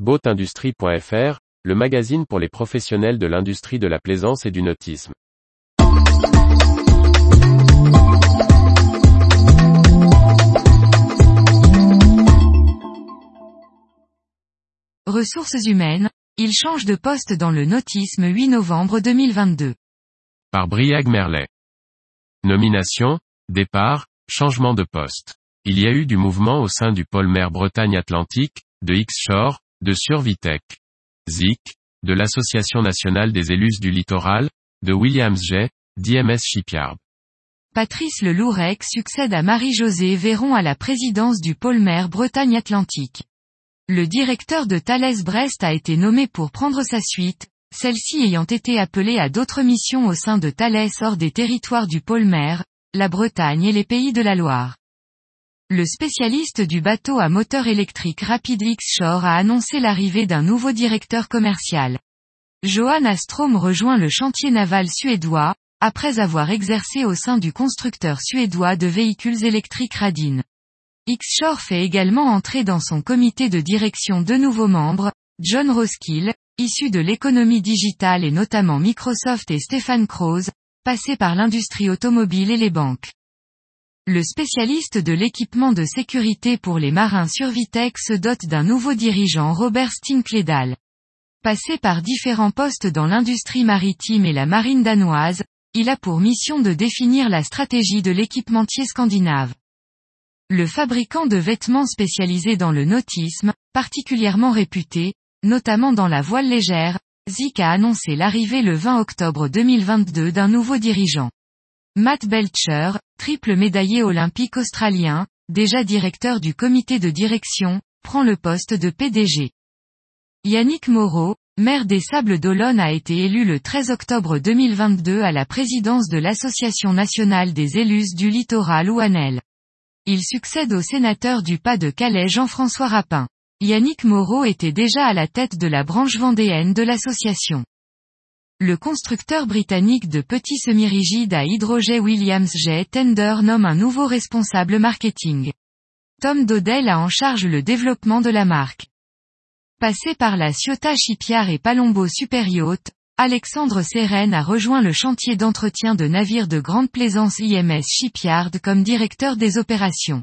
boatindustrie.fr, le magazine pour les professionnels de l'industrie de la plaisance et du nautisme. Ressources humaines, il change de poste dans le nautisme 8 novembre 2022. Par Briag Merlet. Nomination, départ, changement de poste. Il y a eu du mouvement au sein du pôle mer Bretagne-Atlantique, de X-Shore, de Survitech. ZIC, de l'Association nationale des élus du littoral, de Williams J, d'IMS Shipyard. Patrice Lelourec succède à Marie-Josée Véron à la présidence du pôle mer Bretagne-Atlantique. Le directeur de Thales Brest a été nommé pour prendre sa suite, celle-ci ayant été appelée à d'autres missions au sein de Thales hors des territoires du pôle mer, la Bretagne et les pays de la Loire. Le spécialiste du bateau à moteur électrique Rapid X-Shore a annoncé l'arrivée d'un nouveau directeur commercial. Johan Astrom rejoint le chantier naval suédois, après avoir exercé au sein du constructeur suédois de véhicules électriques Radin. X-Shore fait également entrer dans son comité de direction deux nouveaux membres, John Roskill, issu de l'économie digitale et notamment Microsoft et Stéphane Kroos, passé par l'industrie automobile et les banques. Le spécialiste de l'équipement de sécurité pour les marins Survitech se dote d'un nouveau dirigeant Robert Stinkledal. Passé par différents postes dans l'industrie maritime et la marine danoise, il a pour mission de définir la stratégie de l'équipementier scandinave. Le fabricant de vêtements spécialisé dans le nautisme, particulièrement réputé, notamment dans la voile légère, Zik a annoncé l'arrivée le 20 octobre 2022 d'un nouveau dirigeant. Matt Belcher, triple médaillé olympique australien, déjà directeur du comité de direction, prend le poste de PDG. Yannick Moreau, maire des Sables d'Olonne a été élu le 13 octobre 2022 à la présidence de l'Association nationale des élus du littoral Ouanel. Il succède au sénateur du pas de Calais Jean-François Rapin. Yannick Moreau était déjà à la tête de la branche vendéenne de l'association. Le constructeur britannique de petits semi-rigides à hydrogène Williams J. Tender nomme un nouveau responsable marketing. Tom Dodell a en charge le développement de la marque. Passé par la Ciotat Shipyard et Palombo Superyacht, Alexandre Seren a rejoint le chantier d'entretien de navires de grande plaisance IMS Shipyard comme directeur des opérations.